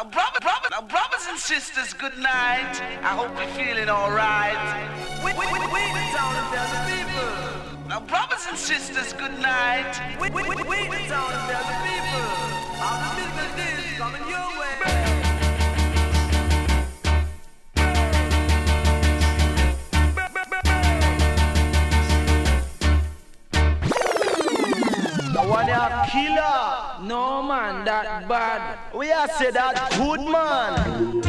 Now, brother, brother, now, brothers and sisters, good night. I hope you're feeling alright. We, we, we, we the town tell the people. Now, brothers and sisters, good night. We, we, we, we the town tell the people. All the business is coming your way. One a killer. No man, that bad. We are say that good man.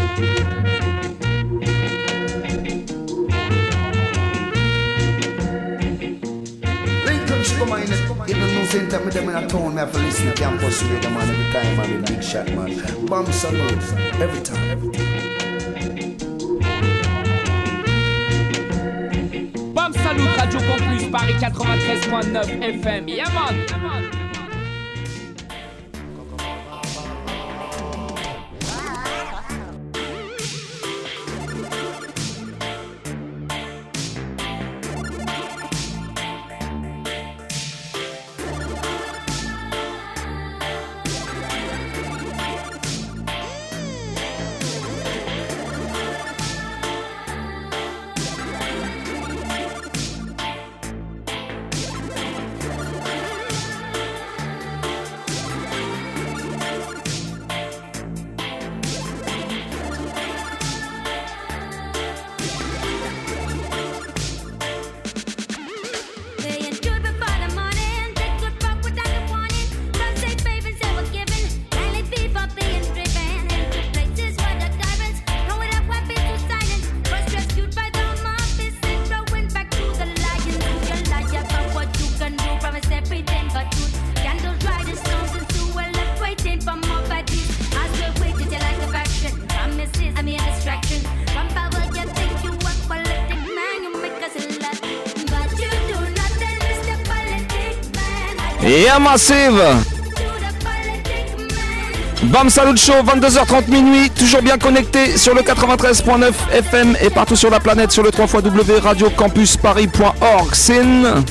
Lincoln sugar man, you don't know same time with them in a town, me have to listen to campus radio man every time, man, with big shot man. Bomb salute, every time. Bam Salut Radio Campus Paris 93.9 FM. Yeah man. Yeah Massive Bam Salut Show, 22h30 minuit, toujours bien connecté sur le 93.9 FM et partout sur la planète sur le 3 radiocampusparis.org. Sin.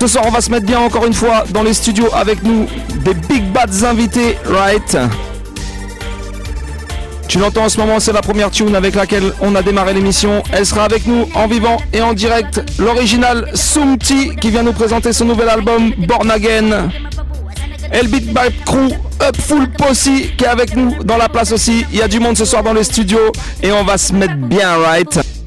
Ce soir, on va se mettre bien encore une fois dans les studios avec nous des big bats invités, right? Tu l'entends en ce moment, c'est la première tune avec laquelle on a démarré l'émission. Elle sera avec nous en vivant et en direct. L'original Sumti qui vient nous présenter son nouvel album Born Again. El Beat by Crew Up Full Posse qui est avec nous dans la place aussi. Il y a du monde ce soir dans les studios et on va se mettre bien, right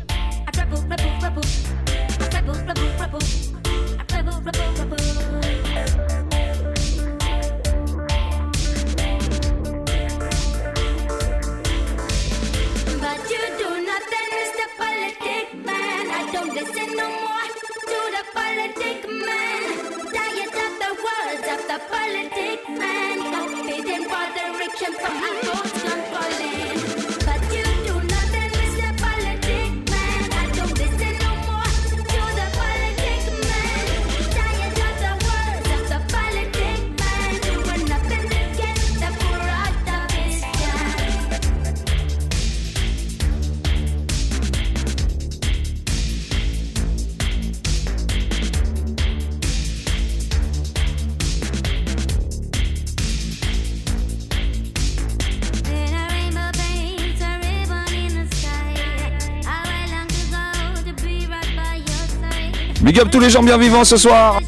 tous les gens bien vivants ce soir.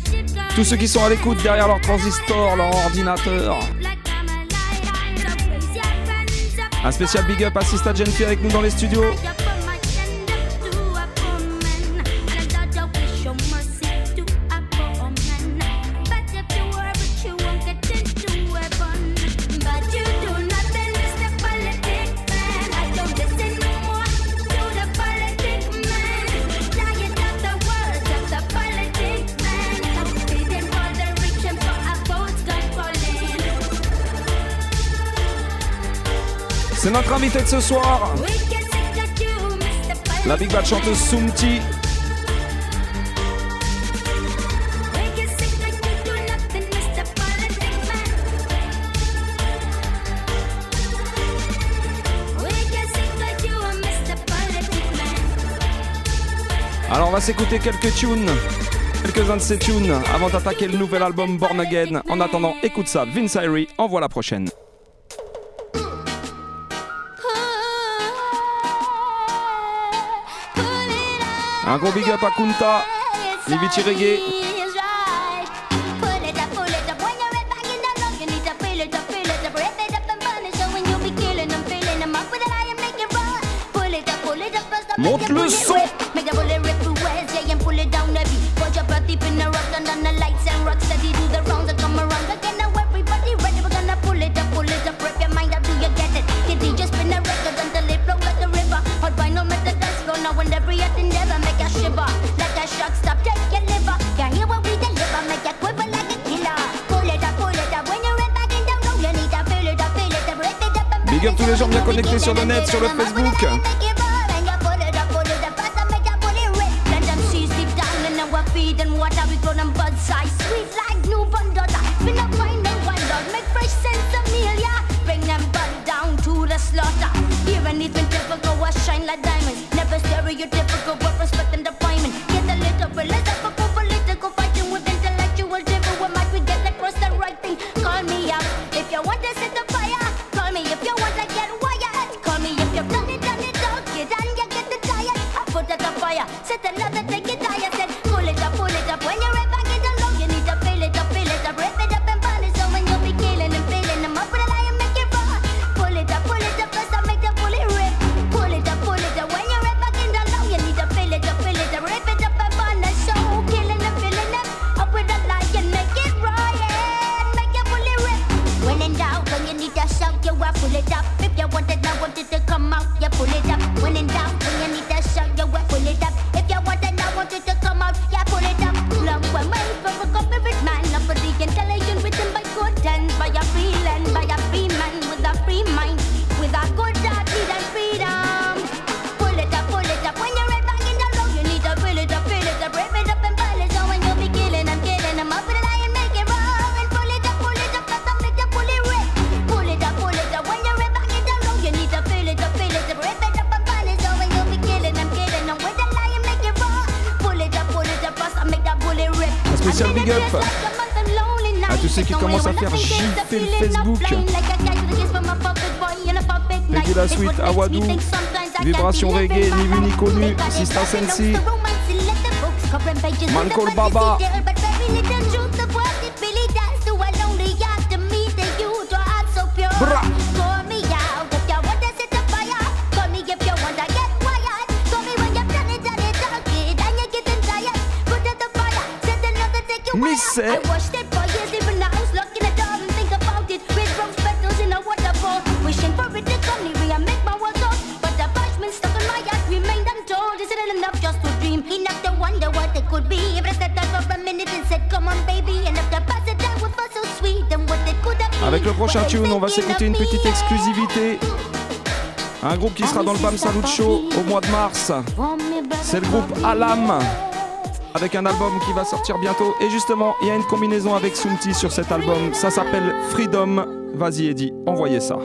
Tous ceux qui sont à l'écoute derrière leur transistor, leur ordinateur. Un spécial big up à Sista Genfi avec nous dans les studios. De ce soir, la big bad chanteuse Sumti. Alors on va s'écouter quelques tunes, quelques-uns de ces tunes avant d'attaquer le nouvel album Born Again. En attendant, écoute ça, Vince Irie, envoie la prochaine. Un gros big up à Kunta, Nivichi Reggae. net sur le Facebook. Sensi, Mankor Baba, Bra. Miss eh. Avec le prochain tune, on va s'écouter une petite exclusivité. Un groupe qui sera dans le BAM Salut Show au mois de mars. C'est le groupe Alam. Avec un album qui va sortir bientôt. Et justement, il y a une combinaison avec Sumti sur cet album. Ça s'appelle Freedom. Vas-y Eddy, envoyez ça.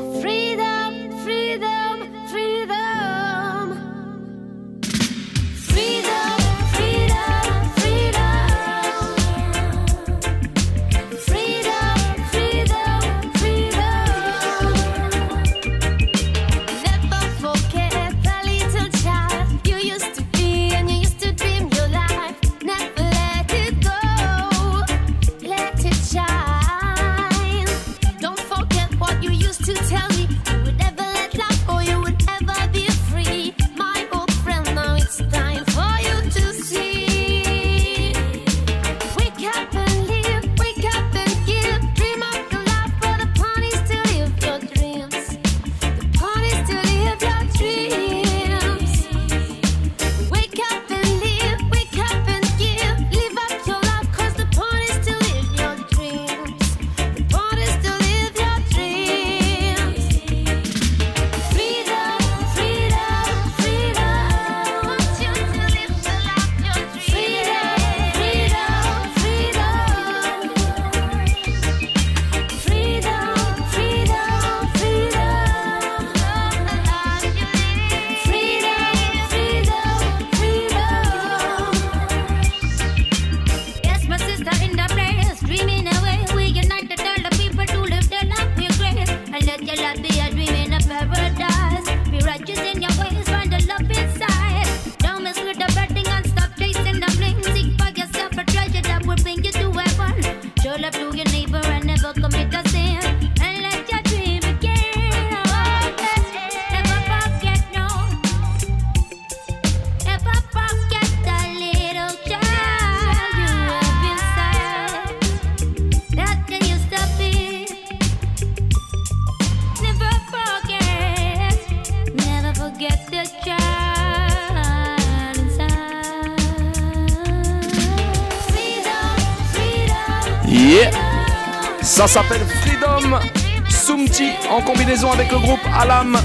En combinaison avec le groupe Alam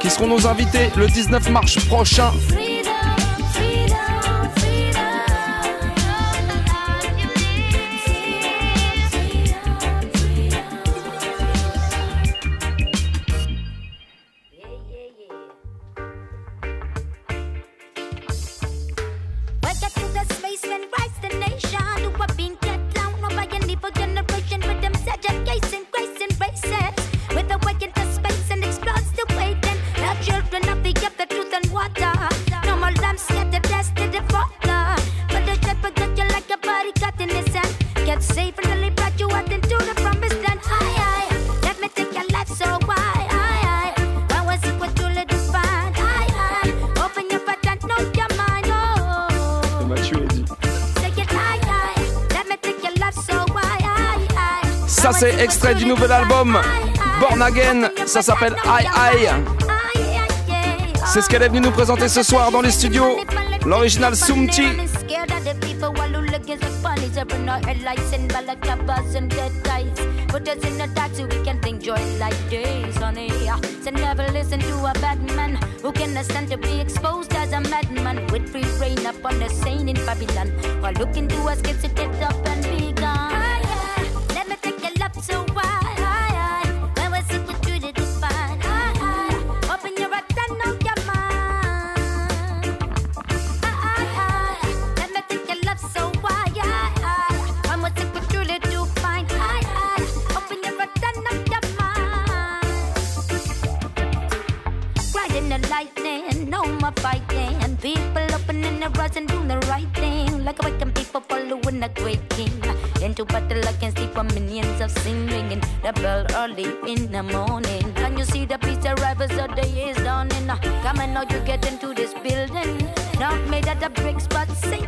qui seront nos invités le 19 mars prochain. Du nouvel album Born Again. Ça s'appelle Aïe Aïe. C'est ce qu'elle est venue nous présenter ce soir dans les studios. L'original Sumti. Put us in dark so we can enjoy like days, honey. So never listen to a bad man who can stand to be exposed as a madman with free reign upon the sane in Babylon. A great king. Into battle against the minions of sin ringing the bell early in the morning. Can you see the peace arrivals of the day is dawning? Come and now you get into this building. Not made out of bricks, but saints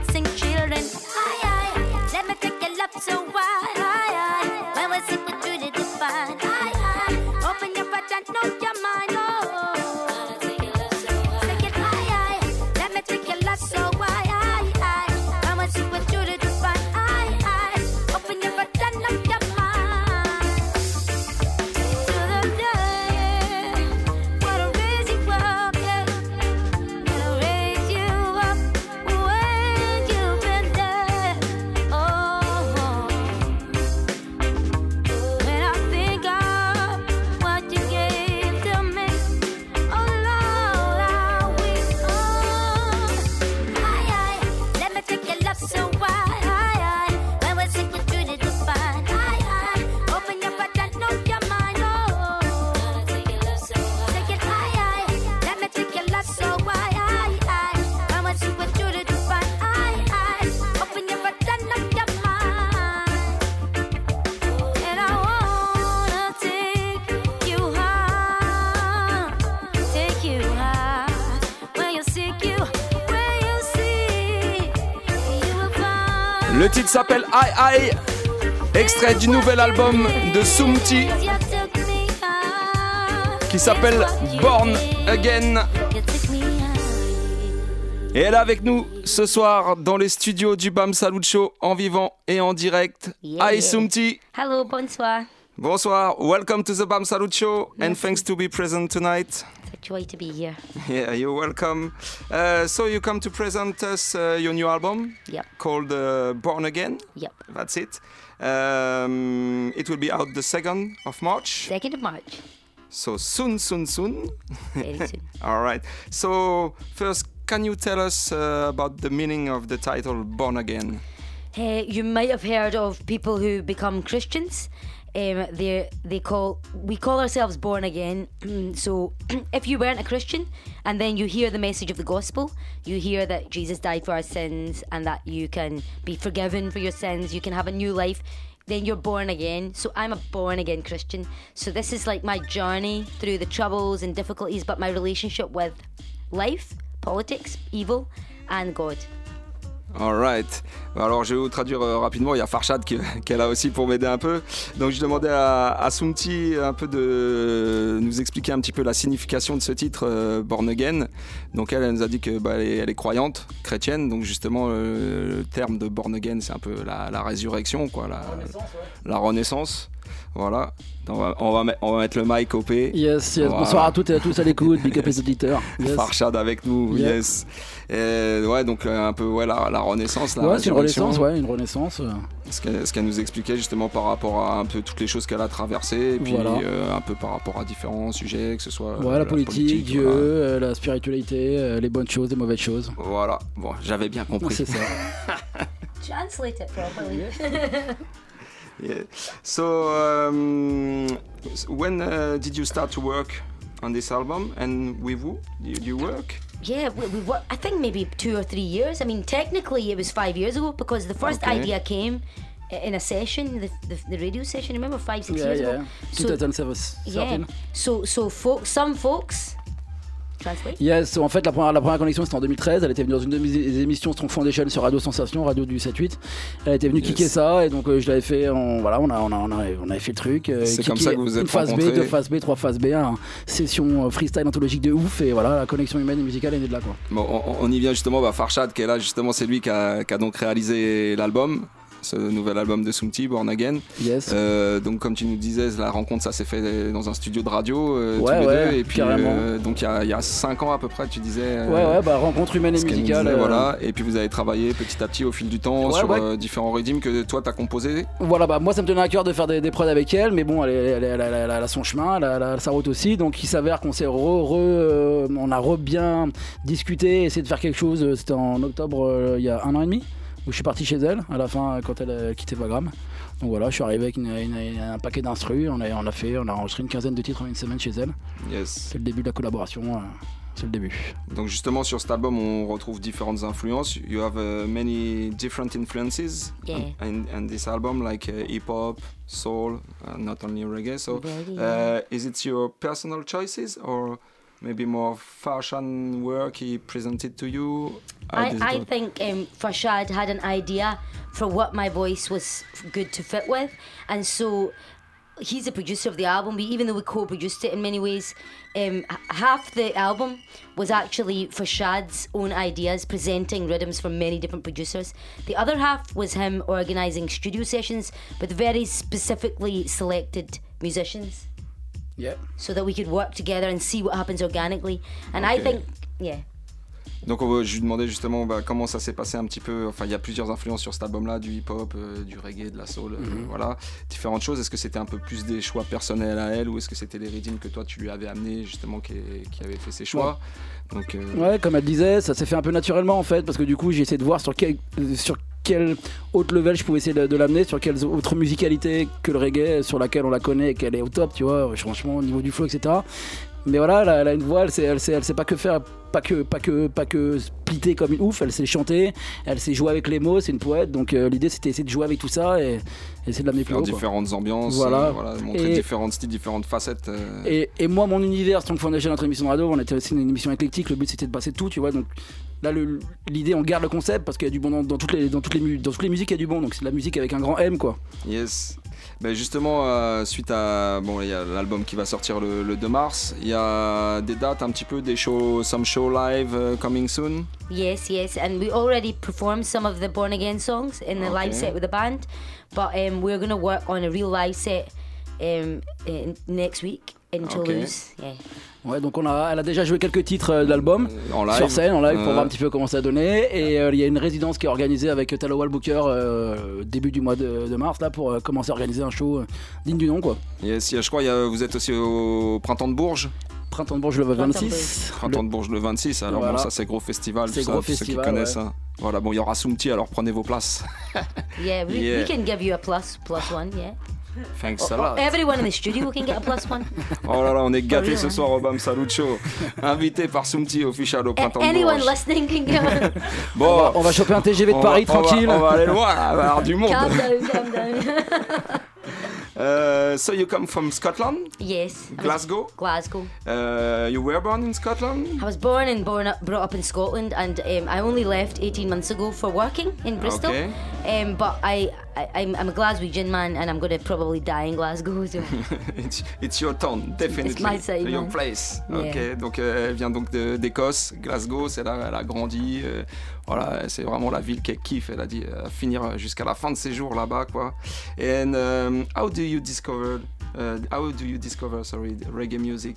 titre s'appelle Aïe Aïe. Extrait du nouvel album de Sumti qui s'appelle Born Again. Et elle est avec nous ce soir dans les studios du BAM Salut Show en vivant et en direct. Yeah, Aïe. Sumti. Hello, bonsoir. Bonsoir, welcome to the BAM Salut Show and thanks to be present tonight. It's a joy to be here. Yeah, you're welcome. Uh, so you come to present us uh, your new album Yep, called uh, Born Again. yep. That's it. Um, it will be out the 2nd of March. Second of March. So soon, soon, soon. Very soon. All right. So first, can you tell us uh, about the meaning of the title Born Again? Uh, you might have heard of people who become Christians. Um, they they call we call ourselves born again. so if you weren't a Christian and then you hear the message of the gospel, you hear that Jesus died for our sins and that you can be forgiven for your sins, you can have a new life. Then you're born again. So I'm a born again Christian. So this is like my journey through the troubles and difficulties, but my relationship with life, politics, evil, and God. Alright. Alors je vais vous traduire euh, rapidement. Il y a Farshad qui, qui est là aussi pour m'aider un peu. Donc je demandais à, à un peu de nous expliquer un petit peu la signification de ce titre euh, Born Again. Donc elle, elle nous a dit que bah, elle, est, croyante, chrétienne. Donc justement euh, le terme de Born Again, c'est un peu la, résurrection, quoi, la renaissance. Voilà. On va, on va, met- on va mettre le mic au P. Yes, yes. Voilà. Bonsoir à toutes et à tous à l'écoute, big up les auditeurs. Yes. Farshad avec nous, yes. Et ouais, donc euh, un peu ouais, la, la renaissance, la Ouais, c'est une renaissance, ouais, une renaissance. Ce qu'elle ce qu'elle nous expliquait justement par rapport à un peu toutes les choses qu'elle a traversées, et puis Voilà. euh, un peu par rapport à différents sujets, que ce soit Ouais, euh, la politique, Dieu, voilà. euh, la spiritualité, euh, les bonnes choses, les mauvaises choses. Voilà, bon, j'avais bien compris. C'est ça. Translate it properly. Yeah. So, um, when uh, did you start to work on this album, and with who did you work? Yeah, we, we were, I think maybe two or three years. I mean, technically it was five years ago because the first Okay. idea came in a session, the, the, the radio session. Remember five, six Yeah, years yeah. ago. So 2017. yeah, so so folk, some folks. Yes, en fait, la première, la première connexion c'était en 2013. Elle était venue dans une de mes émissions Strong Foundation sur Radio Sensation, radio du 7-8. Elle était venue Yes. kicker ça et donc euh, je l'avais fait. En, voilà, on a, on, a, on, a, on avait fait le truc. euh, C'est kicker comme ça que vous êtes Une phase B, deux phases B, trois phases B, un session euh, freestyle anthologique de ouf et voilà, la connexion humaine et musicale est née de là quoi. Bon, on, on y vient justement, bah, Farshad qui est là, justement, c'est lui qui a, qui a donc réalisé l'album, ce nouvel album de Soumti, Born Again. Yes. Euh, donc comme tu nous disais, la rencontre ça s'est fait dans un studio de radio euh, Ouais, tous les ouais, deux et puis euh, donc il y a- il y, a 5 ans à peu près tu disais ouais, ouais, bah rencontre humaine et musicale. disait, voilà et puis vous avez travaillé petit à petit au fil du temps Ouais, sur différents rythmes que toi t'as composé Voilà, bah moi ça me tenait à cœur de faire des, des prods avec elle, mais bon, elle, a- elle son chemin, elle a, sa route aussi, donc il s'avère qu'on s'est re, re- on a re bien discuté, essayé de faire quelque chose. C'était en octobre, il y a un an et demi, où je suis parti chez elle à la fin quand elle a quitté Vagram. Donc voilà, je suis arrivé avec une- une- un paquet d'instrus, on a, on a fait, on a enregistré une quinzaine de titres en une semaine chez elle. yes C'est le début de la collaboration, euh, c'est le début. donc justement sur cet album on retrouve différentes influences you have uh, many different influences Yeah. in, in this album like uh, hip hop soul uh, not only reggae so Uh, is it your personal choices or maybe more fashion work he presented to you? I, I think um, Farshad had an idea for what my voice was good to fit with, and so he's the producer of the album. We, even though we co-produced it in many ways, um, half the album was actually Farshad's own ideas, presenting rhythms from many different producers. The other half was him organising studio sessions with very specifically selected musicians, Yeah. so that we could work together and see what happens organically. And I think, yeah. Donc je lui demandais justement bah, comment ça s'est passé un petit peu. Enfin, il y a plusieurs influences sur cet album-là, du hip-hop, euh, du reggae, de la soul, euh, Mhm. voilà, différentes choses. Est-ce que c'était un peu plus des choix personnels à elle ou est-ce que c'était les rythmes que toi tu lui avais amené justement qui, qui avait fait ses choix? Donc euh, Ouais, comme elle disait, ça s'est fait un peu naturellement en fait, parce que du coup j'ai essayé de voir sur quel, sur quel autre level je pouvais essayer de, de l'amener, sur quelle autre musicalité que le reggae, sur laquelle on la connaît et qu'elle est au top, tu vois, franchement au niveau du flow, etc. Mais voilà, elle a, elle a une voix, elle sait, elle, sait, elle sait pas que faire, pas que, pas que, pas que splitter comme une ouf, elle sait chanter, elle sait jouer avec les mots, c'est une poète, donc euh, l'idée c'était essayer de jouer avec tout ça et, et essayer de l'amener plus haut. quoi. différentes ambiances, Voilà. euh, voilà, montrer Et- différents styles, différentes facettes. euh, Et, et moi, mon univers, Strong Foundation, notre émission de radio, on était aussi une émission éclectique. Le but c'était de passer tout, tu vois. Donc là, l'idée, on garde le concept parce qu'il y a du bon dans, dans toutes les, dans toutes les, dans toutes les musiques, il y a du bon. Donc c'est de la musique avec un grand M, quoi. Yes. Ben justement, euh, suite à bon, il y a l'album qui va sortir le, le 2 mars. Il y a des dates un petit peu, des shows, some show live uh, coming soon? Yes, yes, and we already performed some of the Born Again songs in the live Okay. set with the band, but um, we're gonna work on a real live set um, next week in Toulouse. Yeah. Ouais, donc on a, elle a déjà joué quelques titres euh, de l'album. En live. Sur scène, en live, pour Euh, voir un petit peu comment ça donnait. Et euh, il y a une résidence qui est organisée avec Talo Booker euh, début du mois de, de mars, là, pour euh, commencer à organiser un show euh, digne du nom, quoi. Yes, je crois y a- vous êtes aussi au Printemps de Bourges. Printemps de Bourges le Printemps de 26. Printemps de Bourges le 26. Alors Voilà. bon, ça c'est gros festival. C'est tout ça, gros pour ceux festival, qui connaissent ouais. ça. Voilà, bon, il y aura Soumti, alors prenez vos places. Yeah, we, Yeah. we can give you a plus plus one. Yeah. Thanks a Oh, lot. everyone in the studio can get a plus one. Oh là là, on est gâtés real, ce soir au Bam Salut Show. Invité par Soumti official au Printemps de anyone Bourges. listening can get one. Bon, On va choper un TGV de on Paris va- on va- tranquille. On va, aller loin, il va y avoir du monde. calm down, calm down. Uh, so you come from Scotland, Yes. Glasgow. Glasgow. Uh, you were born in Scotland. I was born and born up, brought up in Scotland, and um, I only left 18 months ago for working in Bristol. Okay. Um, but I, I, I'm, I'm a Glaswegian man, and I'm going to probably die in Glasgow. So. it's, it's your town, definitely. It's my side, your man. place. Yeah. Ok, donc euh, elle vient donc d'Écosse, Glasgow, c'est là elle a grandi. euh, voilà, c'est vraiment la ville qu'elle kiffe. Elle a dit euh, finir jusqu'à la fin de ses jours là-bas, quoi. And um, how do you discover? uh, how do you discover? Sorry, reggae music.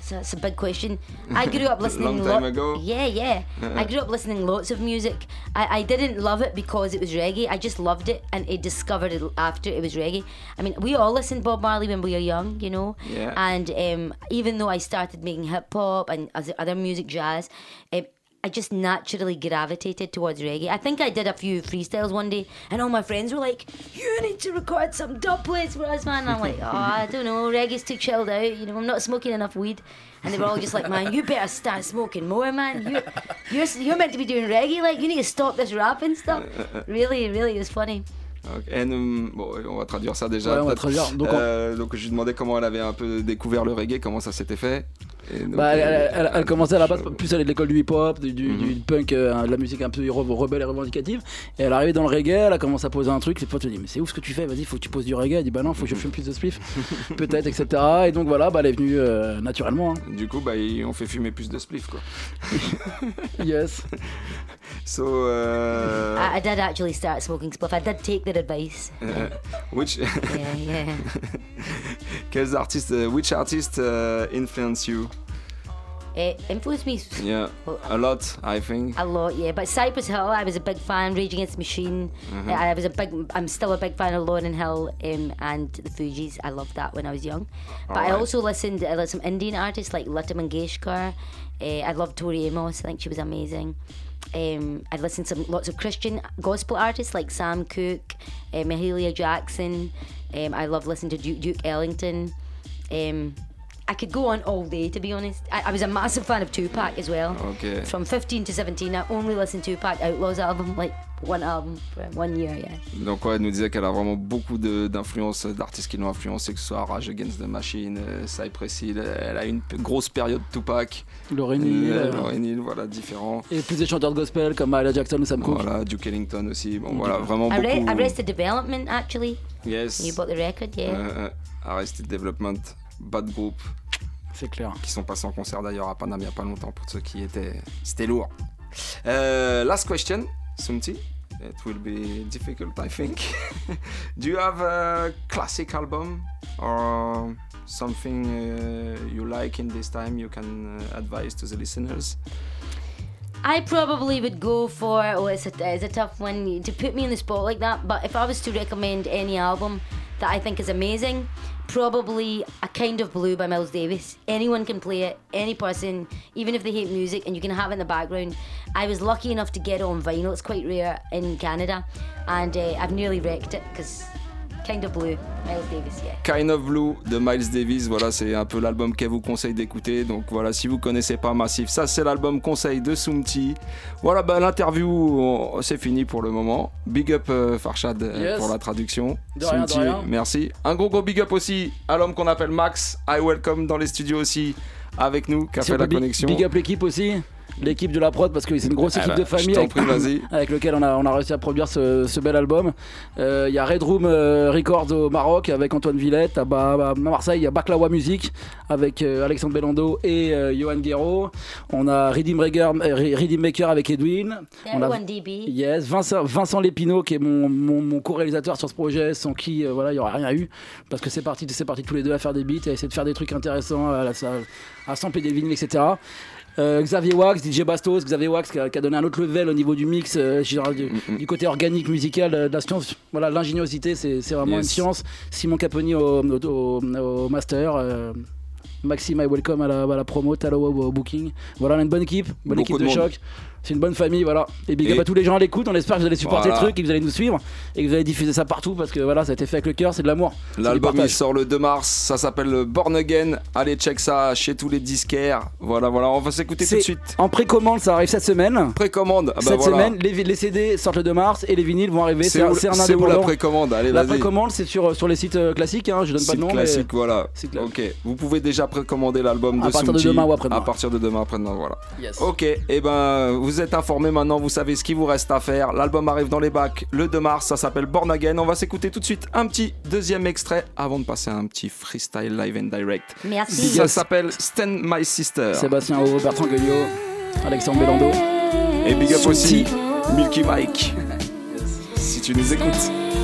So that's a big question. I grew up listening. Long time ago. Yeah, yeah. I grew up listening lots of music. I, I didn't love it because it was reggae. I just loved it, and I discovered it after it was reggae. I mean, we all listened Bob Marley when we were young, you know. Yeah. And um, even though I started making hip hop and other music, jazz, um, I just naturally gravitated towards reggae. I think I did a few freestyles one day, and all my friends were like, "You need to record some dub plates for us, man." And I'm like, "Oh, I don't know. Reggae's too chilled out. You know, I'm not smoking enough weed." And they were all just like, "Man, you better start smoking more, man. You're you're, you're meant to be doing reggae. Like, you need to stop this rapping stuff." Really, really, it was funny. Ok, and, um, bon, on va traduire ça déjà. Ouais, on va traduire. Donc, on- Euh, donc je lui demandais comment elle avait un peu découvert le reggae, comment ça s'était fait. Donc, Bah, elle, euh, elle- elle- elle commençait à la base, plus elle est de l'école du hip-hop, du, du- Mhm. du punk, euh, de la musique un peu re- rebelle et revendicative. Et elle est arrivée dans le reggae, elle a commencé à poser un truc. Les potes lui disent Mais c'est ouf ce que tu fais, vas-y, faut que tu poses du reggae. Elle dit Bah non, faut que je fume plus de spliff, peut-être, etc. Et donc voilà, bah, elle est venue euh, naturellement. hein. Du coup, bah, ils ont fait fumer plus de spliff, quoi. Yes. So, euh, I, I did actually start smoking spliff. I did take their advice. euh, which, Yeah, yeah. quels artistes, uh, which artist uh, influence you? It influenced me Yeah, a lot, I think. A lot, yeah. But Cypress Hill, I was a big fan. Rage Against the Machine. Mm-hmm. I was a big. I'm still a big fan of Lauryn Hill um, and the Fugees. I loved that when I was young. But I also listened to some Indian artists like Lata Mangeshkar. Uh, I loved Tori Amos. I think she was amazing. Um, I'd listened to some, lots of Christian gospel artists like Sam Cooke, uh, Mahalia Jackson. Um, I love listening to Duke, Duke Ellington. Um, I could go on all day, to be honest. I, I was a massive fan of Tupac as well. Ok. From 15 to 17, I only listened to Tupac Outlaws album, like one album for one year, yeah. Donc ouais, elle nous disait qu'elle a vraiment beaucoup de- d'influences, d'artistes qui l'ont influencé, que ce soit Rage Against the Machine, euh, Cypress Hill, elle a une p- grosse période Tupac, Lauryn Hill, euh, euh, Lauryn Hill, voilà, différents. Et plus des chanteurs de gospel comme Mahalia Jackson ou Sam Cooke. Voilà, Duke Ellington aussi, bon voilà, vraiment I beaucoup. Arrested Development, actually. Yes. You bought the record, yeah. Euh, euh, Arrested Development, Bad Group, C'est clair. qui sont passés en concert d'ailleurs à Paname il n'y a pas longtemps pour ceux qui étaient. C'était lourd. Euh, last question, Sumti. It will be difficult, I think. Do you have a classic album or something uh, you like in this time you can uh, advise to the listeners? I probably would go for, oh, it's a, it's a tough one to put me in the spot like that, but if I was to recommend any album that I think is amazing, probably A Kind of Blue by Miles Davis. Anyone can play it, any person, even if they hate music, and you can have it in the background. I was lucky enough to get it on vinyl, it's quite rare in Canada, and uh, I've nearly wrecked it because Kind of Blue, Miles Davis, yeah. Kind of Blue de Miles Davis, voilà, c'est un peu l'album qu'elle vous conseille d'écouter. Donc voilà, si vous connaissez pas Massif, ça c'est l'album conseil de Soumti. Voilà, bah, l'interview, c'est fini pour le moment. Big up euh, Farshad euh, Yes. pour la traduction. De rien, de Soumti, rien. merci. Un gros gros big up aussi à l'homme qu'on appelle Max. I welcome dans les studios aussi avec nous, qui a Si fait la big- connexion. Big up l'équipe aussi. L'équipe de la prod parce que c'est une grosse Ah équipe bah, de famille je t'en avec, prie, vas-y. avec lequel on a, on a réussi à produire ce, ce bel album. Euh, Il y a Red Room euh, Records au Maroc avec Antoine Villette. À, à Marseille, il y a Baklawa Music avec euh, Alexandre Bellando et euh, Johan Guerrero. On a Redeem, Maker, euh, Redeem Maker avec Edwin. On a-. Yes, Vincent, Vincent Lépinaud qui est mon, mon, mon co-réalisateur sur ce projet, sans qui euh, voilà il y aurait rien eu, parce que c'est parti, c'est parti tous les deux à faire des beats, à essayer de faire des trucs intéressants, à, à, à sampler des vinyles, etc. Euh, Xavier Wax, DJ Bastos, Xavier Wax qui a, qui a donné un autre level au niveau du mix, euh, je dirais, du, du côté organique, musical, euh, de la science. Voilà, l'ingéniosité, c'est vraiment Yes. une science. Simon Caponi au, au, au- au master. Maxime, I welcome à la, à la promo, Talo au, au booking. Voilà, on a une bonne équipe, bonne Beaucoup équipe de choc. C'est une bonne famille, voilà. Et big up Et- à tous les gens à l'écoute. On espère que vous allez supporter Voilà. le truc, et que vous allez nous suivre et que vous allez diffuser ça partout parce que voilà, ça a été fait avec le cœur, c'est de l'amour. L'album il sort le 2 mars, ça s'appelle Born Again. Allez check ça chez tous les disquaires. Voilà voilà, on va s'écouter tout de suite. en précommande, ça arrive cette semaine. Précommande. Ah bah cette voilà. semaine, les, les CD sortent le 2 mars et les vinyles vont arriver. C'est un- un c'est où la précommande Allez La précommande, c'est sur, sur les sites euh, classiques, hein, je donne pas de nom. classique, voilà. C'est clair. Ok, vous pouvez déjà précommander l'album de À partir de demain ou après-demain. À partir de demain après-demain, voilà. mais- Yes. Ok, et ben vous êtes informés maintenant, vous savez ce qu'il vous reste à faire. L'album arrive dans les bacs le 2 mars, ça s'appelle Born Again. On va s'écouter tout de suite un petit deuxième extrait avant de passer à un petit freestyle live and direct. Merci. Ça s'appelle Stand My Sister. Sébastien O, Bertrand Guegnot, Alexandre Bellando. Et big up aussi. Milky Mike. si tu nous écoutes.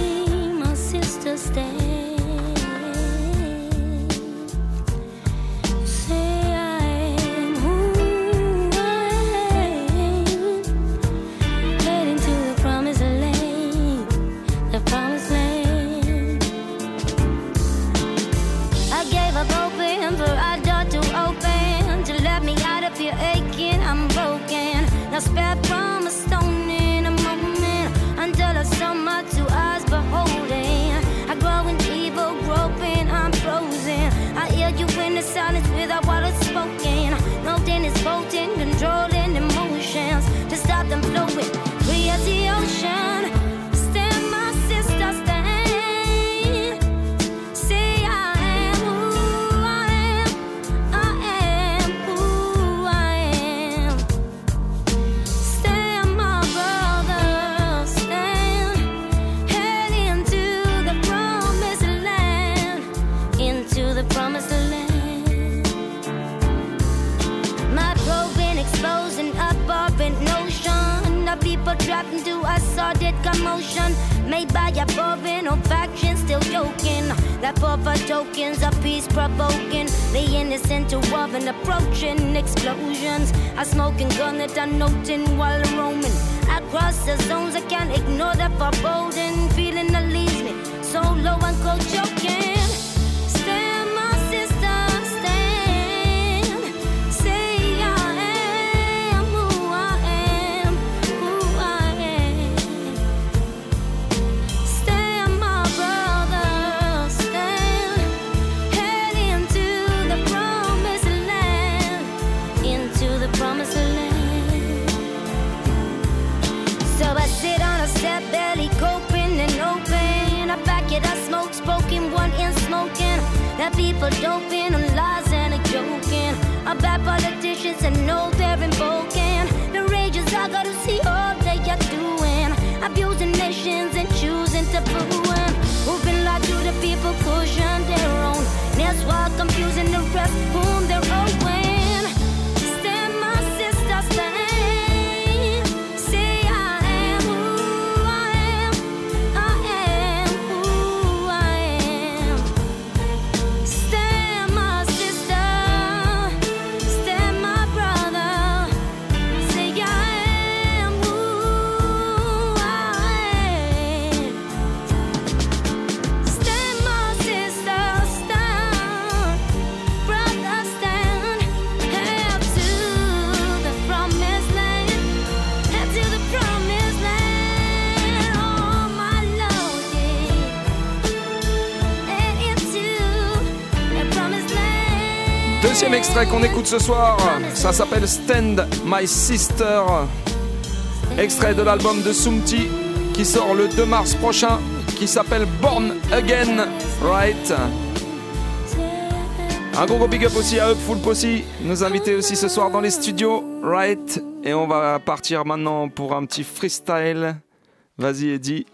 A faction, still joking. That for tokens of peace provoking. The innocent and approaching explosions. A smoking gun that I'm noting while I'm roaming. Across the zones, I can't ignore that foreboding feeling that leaves me so low and cold choking. Extrait qu'on écoute ce soir, ça s'appelle Stand My Sister. Extrait de l'album de Soumti qui sort le 2 mars prochain, qui s'appelle Born Again. Right? Un gros gros big up aussi à Upful Posse, nous inviter aussi ce soir dans les studios. Right? Et on va partir maintenant pour un petit freestyle. Vas-y Eddie.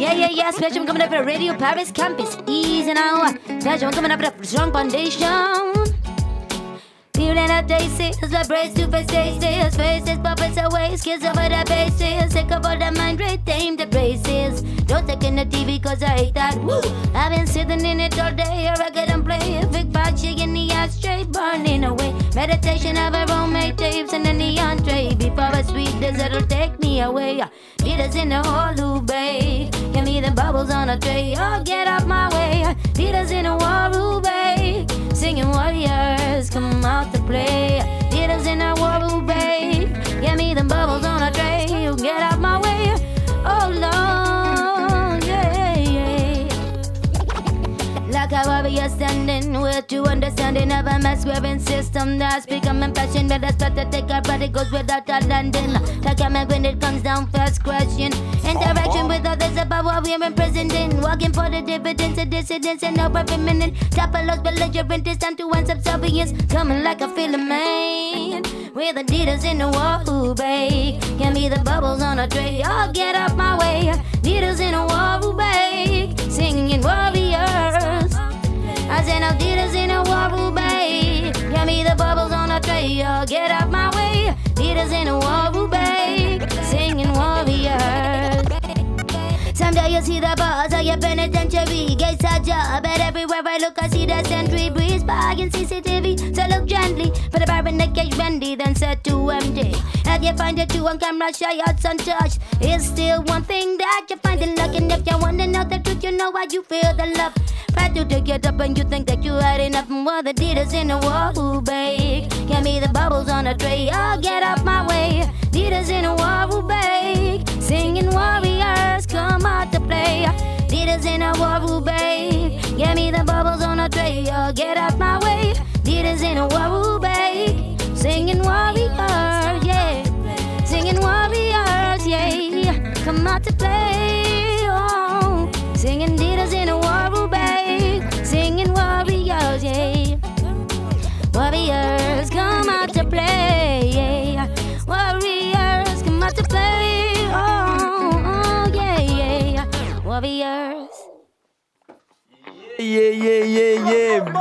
Yeah, yeah, yeah. Special coming up at Radio Paris Campus. Easy now. Special coming up at a strong foundation. Feeling that they see us vibrates to face faces, faces, puppets away, skills over the bases, sick of all the mind rate, tame the braces. Don't take in the TV cause I hate that. Woo! I've been sitting in it all day, a record and play, a big shit in the ashtray, burning away. Meditation of a roommate tapes and the neon tray. Before a sweet desert will take me away. Lead us in the hall who bake. Give me the bubbles on a tray. Oh, get off my way. Lead us in the war who bake. Singing warriors come out to play haters in our babe. Get me them bubbles on a tray. You get out my way. Oh, Lord. Warrior standing with true understanding of a mass wearing system that's becoming passion. But that's to take our body goes without a landing. Like a man when it comes down fast crashing. Interaction with others about what we're imprisoned in. Walking for the dividends of dissidents and no every minute. Top of those belligerent, it's time to end subservience. Coming like a feeling man. With the leaders in the war who bake. Can be the bubbles on a tray. Oh, get off my way. Leaders in a war who I said, no leaders in the war who bake. Can be the bubbles on a tray. Oh, get off my way. Leaders in the war who bake. Singing warriors. Someday you'll see the bars of your penitentiary. Gates are job, but everywhere I look, I see the sentry breeze by in CCTV. So look gently, put a bar in the cage bendy, then set to empty. Have you find it too on camera, shots untouched? It's still one thing that you find in luck, and if you wanna know the truth, you know why you feel the love. Try to take it up and you think that you had enough and what the leaders in the war who bake. Can me the bubbles on a tray, oh get off my way. Leaders in the war who bake. Singing warriors come out to play. Leaders in a war who bake. Give me the bubbles on a tray, get off my way. Leaders in a war who bake.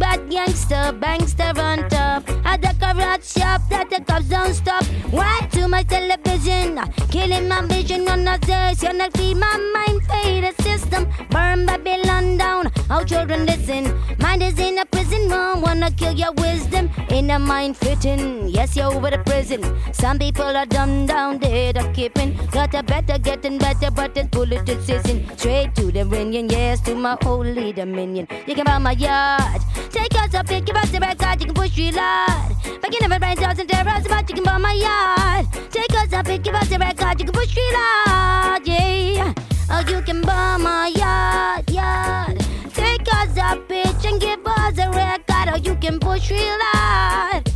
Bad gangster, bankster on top. A decorate shop that the cops don't stop. Why too much television? Killing my vision on the. You're not feed my mind, fade the system. Burn Babylon down. Our children listen. Mind is in a prison room. Wanna kill your wisdom. In a mind fitting. Yes, you're over the prison. Some people are dumbed down, dead are keeping. Got a better, getting better, but it's bullet decision. Straight to the ring, yes, to my holy dominion. You can buy my yard. Take us up, pick us the record, you can push reload. But you never brain cells and terrors, but you can buy my yard. Take us up, pick us the record, you can push reload, yeah. Oh, you can buy my yard, yard. Take us up, bitch, and give us a record, or you can push reload.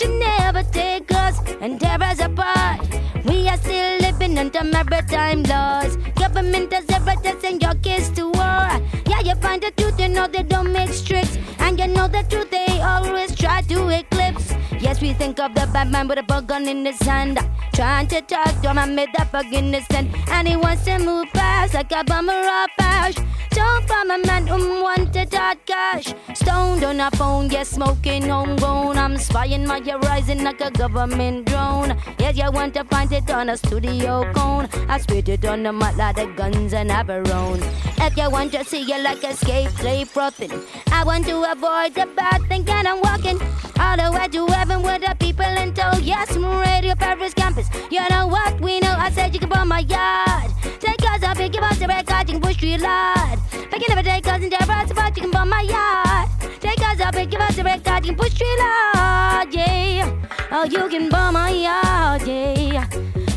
You never take us and tear us apart. We are still living under maritime laws. Government does everything send your kids to war. Yeah, you find the truth, you know they don't make tricks. And you know the truth, they always try to eclipse. Yes, we think of the bad man with a bug gun in his hand. Trying to talk to him, I made that bug in his hand. And he wants to move fast like a bummer of ash. Don't find a man who wanted that cash. Stoned on a phone, yes, smoking homegrown. I'm spying my horizon like a government drone. Yes, you want to find it on a studio cone. I spit it on the mat like the guns and Averone. If you want to see you like a escape, play frothing. I want to avoid the bad thing and I'm walking all the way to heaven with the people in tow. Yes, Radio Paris campus. You know what we know? I said you can bomb my yard. Take us up and give us a record, you can push street light. But you never take us in terror, but you can bomb my yard. Take us up and give us a record, you can push street light, yeah. Oh, you can burn my yard, yeah.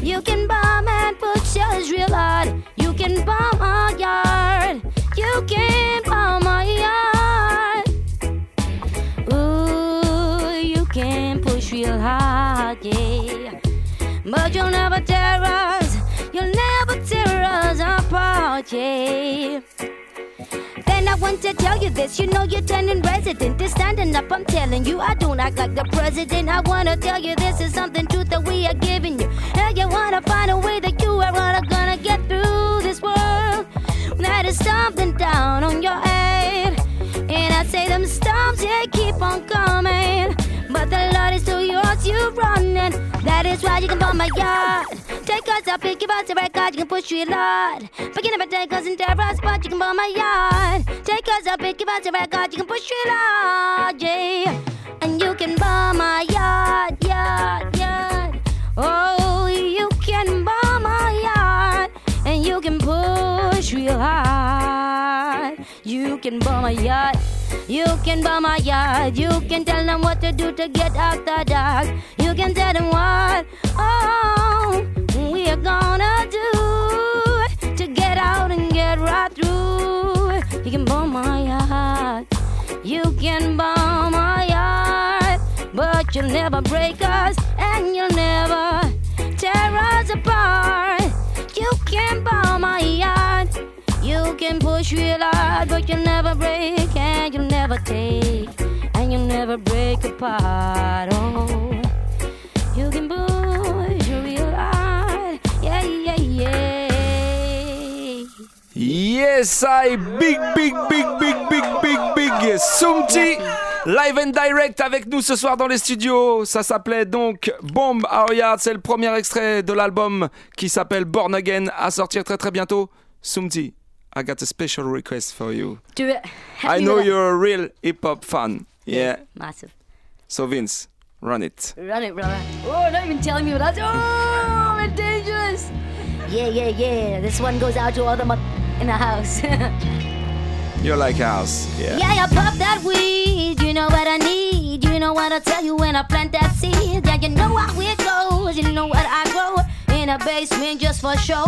You can bomb and push yours real hard. You can bomb my yard. You can But you'll never tear us. You'll never tear us apart, yeah. Then I want to tell you this, you know you're turning resident. Is standing up, I'm telling you, I do not like the president. I wanna tell you this is something truth that we are giving you. And you wanna find a way that you are gonna get through this world. That is something down on your head. And I say them storms, yeah, keep on coming. But the Lord is to yours, you running. That is why you can bomb my yard. Take us up, pick your the record, you can push your lot. But you never take us in terror spot, you can bomb my yard. Take us up, pick your the record, you can push your lot, yeah. and you can bomb my yard, yard, yard. Oh, you can bomb my yard, and you can push real hard. You can bomb my yard. You can bomb my yard. You can tell them what to do to get out the dark. You can tell them what, oh, we are gonna do to get out and get right through. You can bomb my yard. You can bomb my yard, but you'll never break us and you'll never tear us apart. You can bomb my yard. You can push real hard, but you'll never break and you'll never take and you'll never break apart. Oh, you can push Yes, I big, big, big, big, big, big, big Sumti live and direct avec nous ce soir dans les studios. Ça s'appelait donc Bomb Our Yard. C'est le premier extrait de l'album qui s'appelle Born Again à sortir très très bientôt. Sumti, I got a special request for you. Do it. I know you're a real hip hop fan. Yeah. massive. So Vince, run it. Run it, brother. Oh, not even telling me what that's. Oh, we're dangerous. Yeah, yeah, yeah. This one goes out to all the in the house. You're like house. Yeah. Yeah, you pop that weed. You know what I need. You know what I tell you when I plant that seed. Yeah, you know how it goes. You know what I grow in a basement just for show.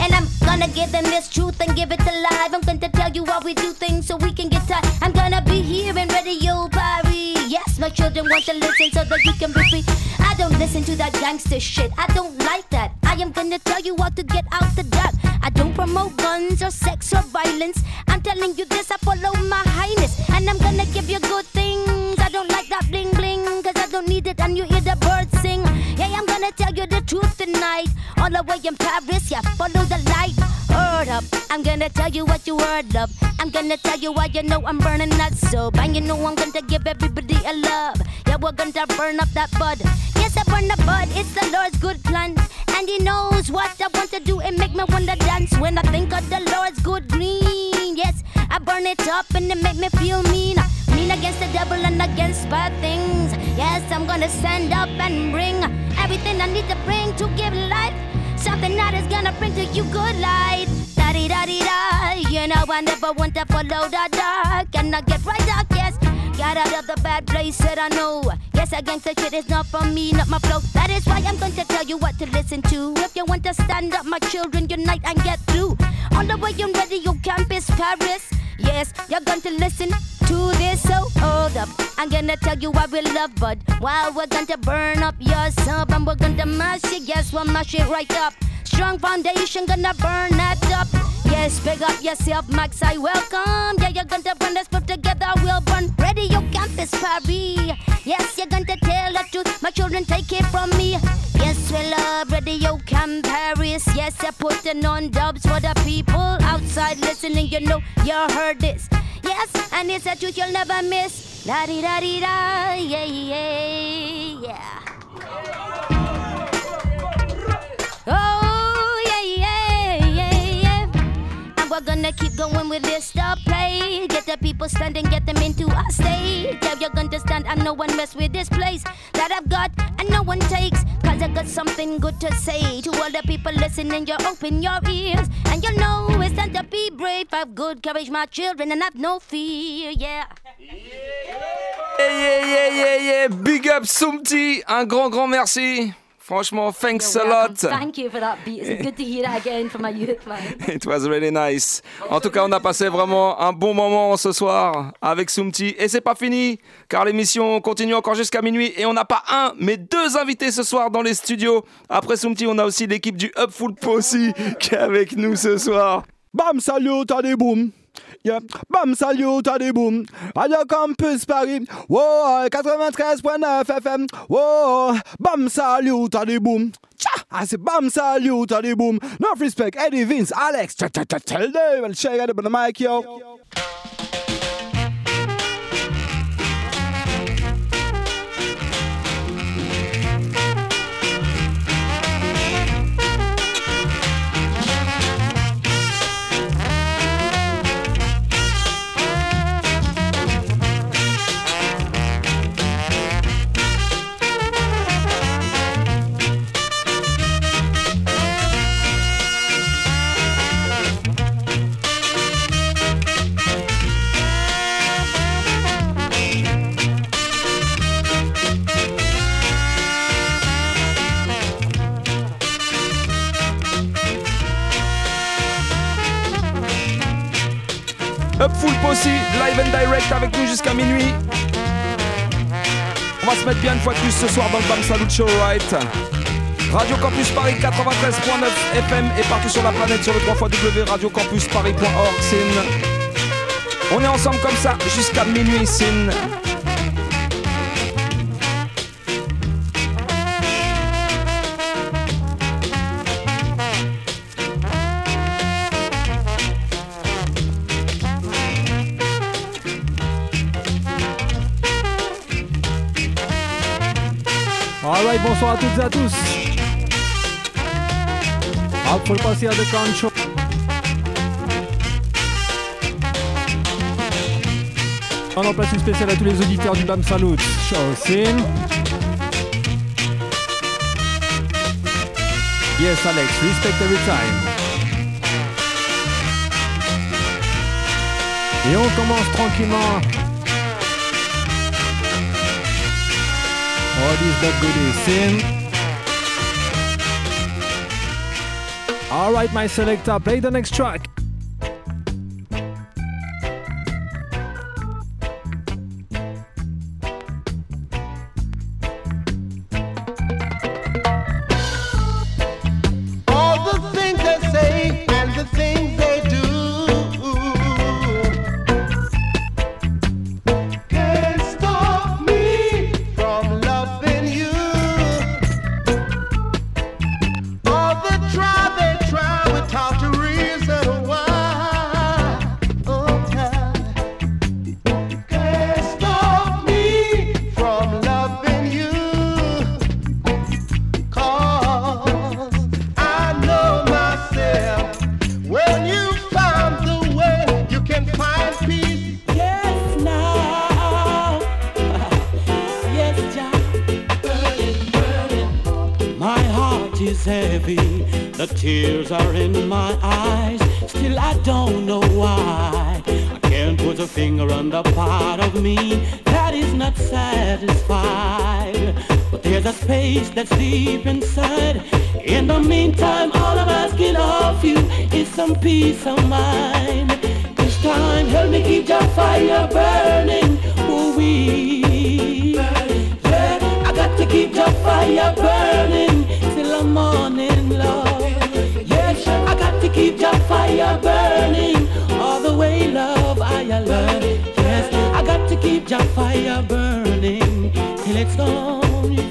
And I'm gonna give them this truth and give it to live. I'm gonna tell you how we do things so we can get tight. I'm gonna be here in Radio Paris. Yes, my children want to listen so that you can be free. I don't listen to that gangster shit. I don't like that. I am gonna tell you how to get out the dark. I don't promote guns or sex or violence. I'm telling you this, I follow my highness. And I'm gonna give you good things. I don't like that bling bling, cause I don't need it. And you hear the birds sing. Yeah, I'm gonna tell you the truth tonight. All the way in Paris, yeah, follow the light. Heard up, I'm gonna tell you what you heard of. I'm gonna tell you why you know I'm burning that soap. And you know I'm gonna give everybody a love. Yeah, we're gonna burn up that bud. Yes, I burn the bud, it's the Lord's good plan. And he knows what I want to do and make me wanna dance when I think of the Lord's good green. Yes, I burn it up and it make me feel mean. Mean against the devil and against bad things. Yes, I'm gonna stand up and bring everything I need to bring to give life. Something that is gonna bring to you good light. Da di da di da. You know I never want to follow the dark. And I get right dark, yes. Got out of the bad place that I know. Yes, that gangster shit is not for me, not my flow. That is why I'm going to tell you what to listen to. If you want to stand up, my children, unite and get through. On the way on Radio Campus Paris. Yes, you're going to listen to this. So hold up. I'm gonna tell you why we love Bud. While we're going to burn up your sub and we're going to mash it. Yes, we'll mash it right up. Strong foundation gonna burn that up. Yes, big up yourself, Max. I welcome. Yeah, you're gonna burn this put together. We'll burn Radio Campus Paris. Yes, you're gonna tell the truth. My children take it from me. Yes, we love Radio Camp Paris. Yes, you're putting on dubs for the people outside listening. You know, you heard this. Yes, and it's a truth you'll never miss. La di da di da, yeah, yeah, yeah. Oh, yeah, yeah, yeah, yeah. And we're gonna keep going with this stop play. Get the people standing, get them into our state. Yeah, you're gonna stand and no one mess with this place that I've got and no one takes. Cause I got something good to say to all the people listening. You open your ears and you know it's time to be brave. I've good courage, my children, and have no fear. Yeah. Yeah, yeah, yeah, yeah, yeah. Big up Soom T. Un grand, grand merci. Franchement, thanks a lot. Thank you for that beat. It's good to hear that again from my youth, man. It was really nice. En tout cas, on a passé vraiment un bon moment ce soir avec Sumti. Et c'est pas fini, car l'émission continue encore jusqu'à minuit. Et on n'a pas un, mais deux invités ce soir dans les studios. Après Sumti, on a aussi l'équipe du Upful Posse qui est avec nous ce soir. Bam salut à des boum. Yeah. Bam salut à des boum. Radio Campus Paris. Wow, 93.9 FM. Wow, bam salut à des boum. Tcha, ah c'est bam salut à des boum. No respect, Eddie Vince, Alex. Tcha, tcha, tcha, tell them. Well, check out the mic, yo. Aussi, live and direct avec nous jusqu'à minuit. On va se mettre bien une fois de plus ce soir dans le BAM Salut Show, right? Radio Campus Paris 93.9 FM et partout sur la planète sur le 3 radiocampusparis.org. Sin. On est ensemble comme ça jusqu'à minuit, Sin. Bonsoir à toutes et à tous. À The Crown Show. On en place une spéciale à tous les auditeurs du BAM Salut. Show Sin. Yes, Alex, respect every time. Et on commence tranquillement. All these bad goodies. Sin. All right, my selector, play the next track. Morning, Lord. Yes, I got to keep your fire burning all the way, love. I love. Yes, I got to keep your fire burning till it's gone. You?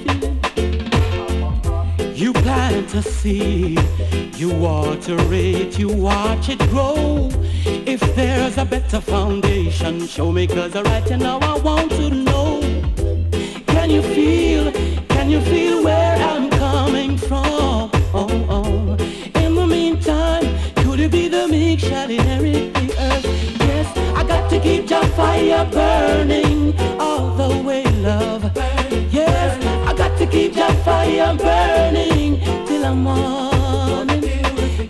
You plant a seed, you water it, you watch it grow. If there's a better foundation, show me cause right now I want to know. Can you feel, can you feel where I'm shall inherit the earth? Yes, I got to keep your fire burning all the way, love. Yes, I got to keep your fire burning till the morning.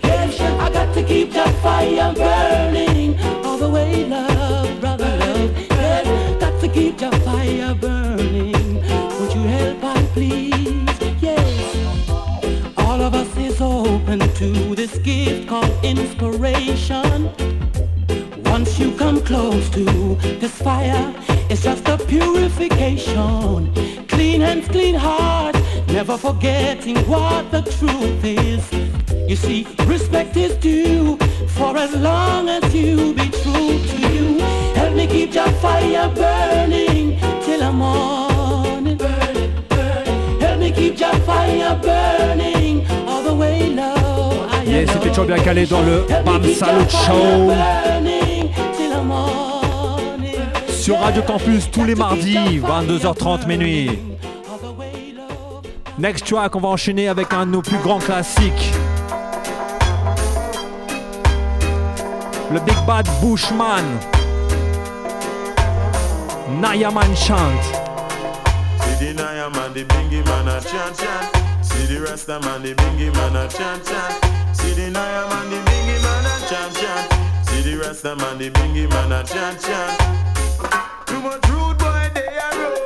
Yes, I got to keep your fire burning all the way, love, brother, love. Yes, got to keep your fire burning. Would you help, I please? To this gift called inspiration. Once you come close to this fire, it's just a purification. Clean hands, clean heart, never forgetting what the truth is. You see, respect is due for as long as you be true to you. Help me keep your fire burning till the morning. Help me keep your fire burning all the way, love. Yeah, c'était toujours bien calé dans le Bam Salut Show. Sur Radio Campus tous les mardis, 22h30 minuit. Next track, on va enchaîner avec un de nos plus grands classiques. Le Big Bad Bushman. Nayaman chant. See the Rasta man, the bingy man a chant chant. See the Naya man, the bingy man a chant chant. See the Rasta man, the bingy man a chant chant. Too much rude boy they a roll.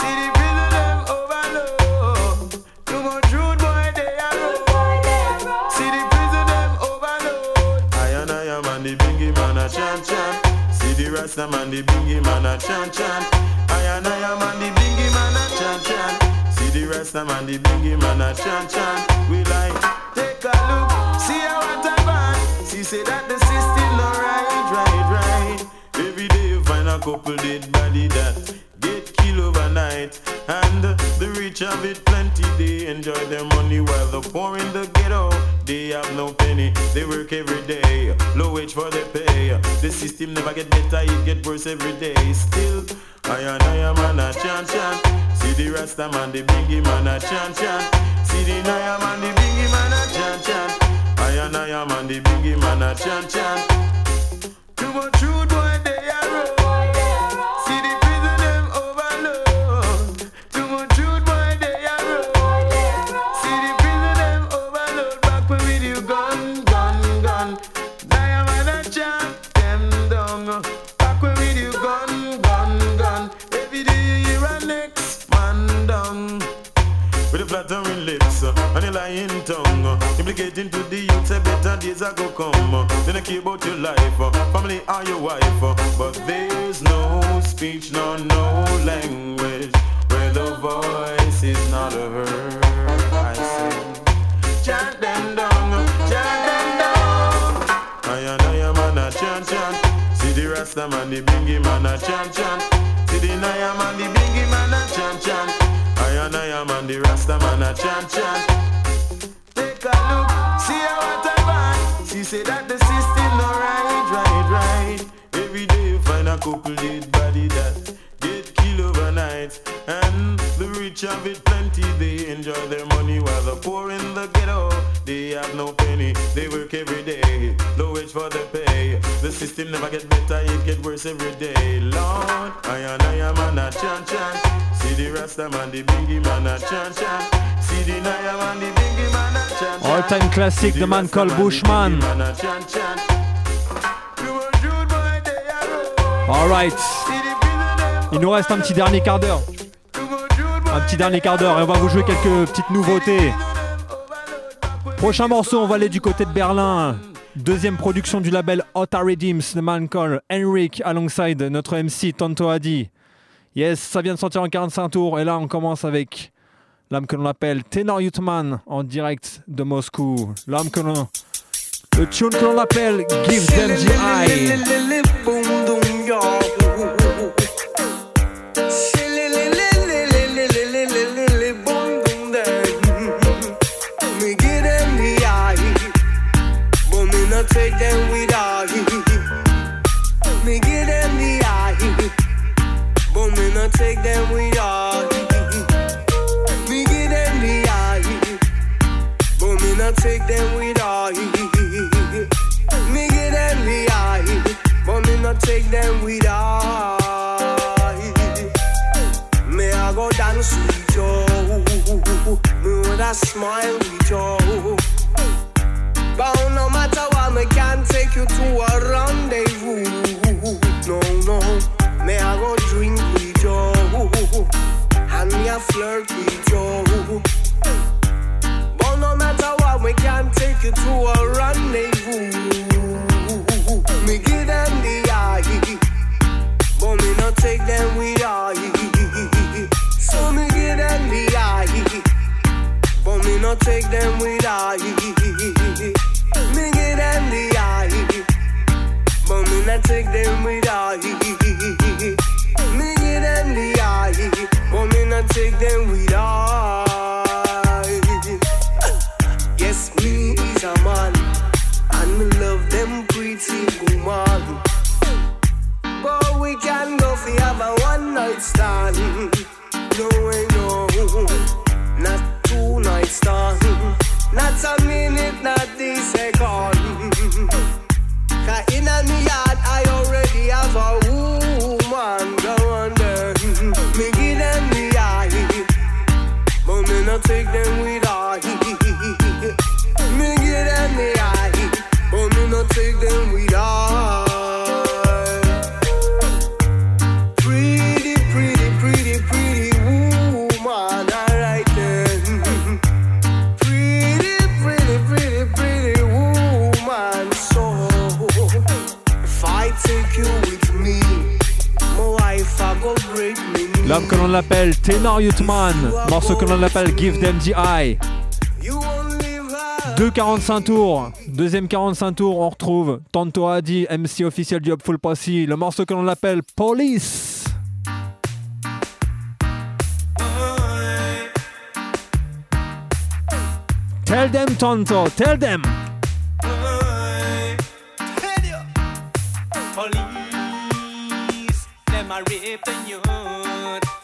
See the prison them overload. Too much rude the prison them overload. I and I am and the bingy man a chant chant. rest of man, the bingy man a chant chant. The rest of man, the bingy man a chant chant. We like take a look, see how what I want. See say that the system no right, right, right. Every day you find a couple dead body that overnight. And the rich have it plenty, they enjoy their money while the poor in the ghetto, they have no penny. They work every day, low wage for their pay. The system never get better, it get worse every day. Still, I and I am man a chant chant. See the Rasta man, the biggie man a chant chant. See the Naya man, the biggie man a chant chant. I and I am man, the biggie man a chant chant. Too much lying tongue. Implicating to the youth, say better days are go come. They don't care about your life, uh, family or your wife uh, But there's no speech, no, no language Where the voice is not heard. I say Chant them down, chant them down. I and I am man a chant chant See the Rasta man, the bingy man a chant chant See the Naya man, the bingy man a chant chant I and I am and the Rasta man a chant chant. Look, see how what I want. She say that the system no right, right, right. Every day find a couple dead body that get killed overnight. And the rich have it plenty, they enjoy their money while the poor in the ghetto, they have no penny. They work every day, low wage for the pay. The system never get better, it get worse every day. Lord, I and I am man a chant chant. See the Rasta man, the bingy man a chant chant. The the. All-time classic de man called Bushman. Alright. Il nous reste un petit dernier quart d'heure. Un petit dernier quart d'heure et on va vous jouer quelques petites nouveautés. Prochain morceau, on va aller du côté de Berlin. Deuxième production du label Hot Redeems, The Man Call, Henrik alongside notre MC Tonto Adi. Yes, ça vient de sortir en 45 tours et là on commence avec l'homme que l'on appelle Tenor Youthman en direct de Moscou. L'homme que l'on. Le tune que l'on appelle Give Them the Eye. Them take them with eye. Me I go dance with you, me with a smile with you. But no matter what, me can't take you to a rendezvous. No, no, me I go drink with you, and me I flirt with you. Appelle morceau que l'on appelle Give Them the Eye. Deux 45 tours, deuxième 45 tours, on retrouve Tanto Adi, MC officiel du Full Posse, le morceau que l'on appelle Police. Tell them Tonto, tell them. The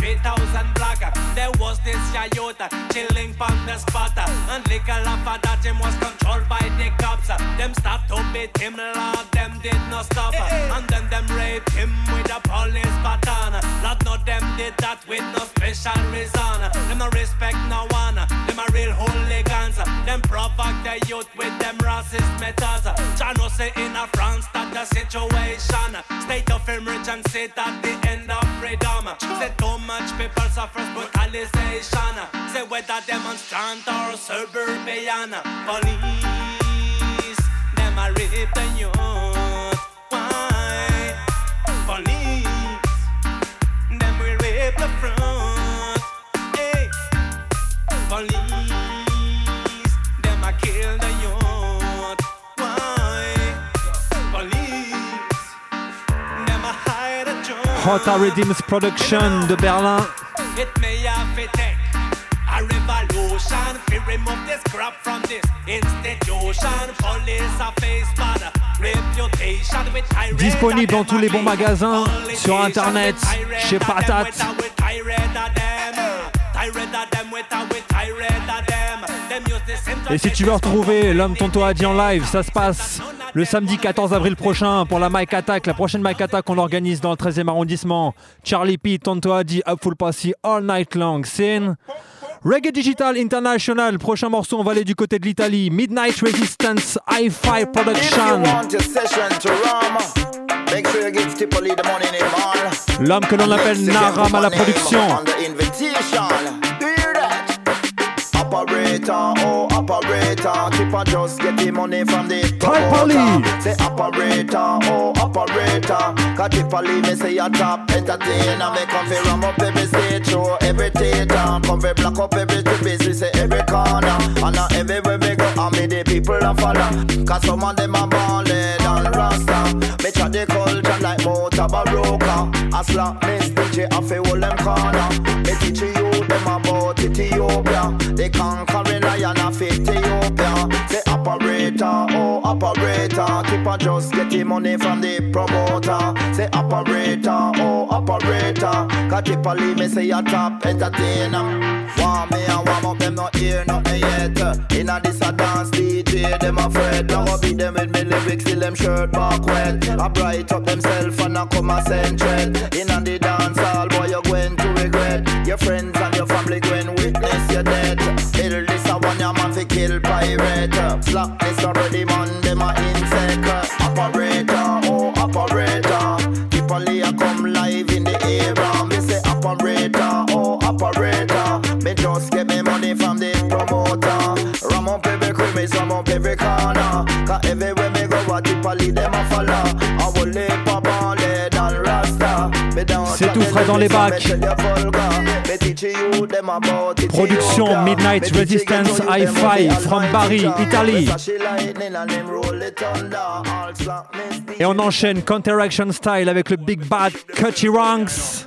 3000 block There was this Yayota chilling on the spot And little after that him was controlled by the cops. Uh, them start to beat him loud, them did not stop. Uh, and then them raped him with a police baton. Uh, Lord no them did that with no special reason. Them no respect no one, them a real hooligans. Them provoke the youth with them racist methods. Know say in a France that the situation State of emergency at the end of freedom. Say too much people suffer brutalization. Say whether demonstrant or suburban. Police, them a the youth. Why? Police, police, them a kill the youth Why? Police, them a hide the truth Hota Redeems Production de Berlin. It may have to take a revolution to remove this crap from this institution. Police a face bad reputation with tirade Disponible dans tous les bons magasins, sur internet, chez Patate. A Et si tu veux retrouver l'homme Tonto Adi en live, ça se passe le samedi 14 avril prochain pour la Mike Attack, la prochaine Mike Attack qu'on organise dans le 13e arrondissement. Charlie P, Tonto Adi, Up Full Posse, All Night Long, Sin. Reggae Digital International, prochain morceau, on va aller du côté de l'Italie. Midnight Resistance, Hi-Fi If Production. L'homme que l'on appelle Naram à la production. Operator, oh operator, Tipper just get the money from the Tipoli. promoter. Say operator, oh operator, cause me say a top entertainer, me come fi ram up every stage show, every theater, come fi block up every space, we say every corner, and now everywhere we go, me the people a follow, cause some of them ballin' and rasta, me chat the culture like motor baroka, I slap me DJ a fi hold them corner, me teach you them about Ethiopia, the conquering lion of Ethiopia, say operator, oh operator, keep on just getting money from the promoter, say operator, oh operator, cause keep on leave me say a top entertainer, want me and warm up them not hear nothing yet, inna this a dance DJ them afraid, now I beat them with me lyrics till them shirt back wet, I bright up themself and I come a central, inna the dance hall boy you're going to regret, your friends and your family going witness your death, Little this a one your man fi kill pirate, slap this already man them a insect, operator, promoter, ram up every crevice, ram up every corner, cause everywhere me go a tip a lead them a follow, I will lay pop on lead and rasta, me down C'est tout frais dans les bacs. Production Midnight Resistance Hi-Fi from Bari, Italie. Et on enchaîne Counteraction Style avec le Big Bad Cutty Ranks.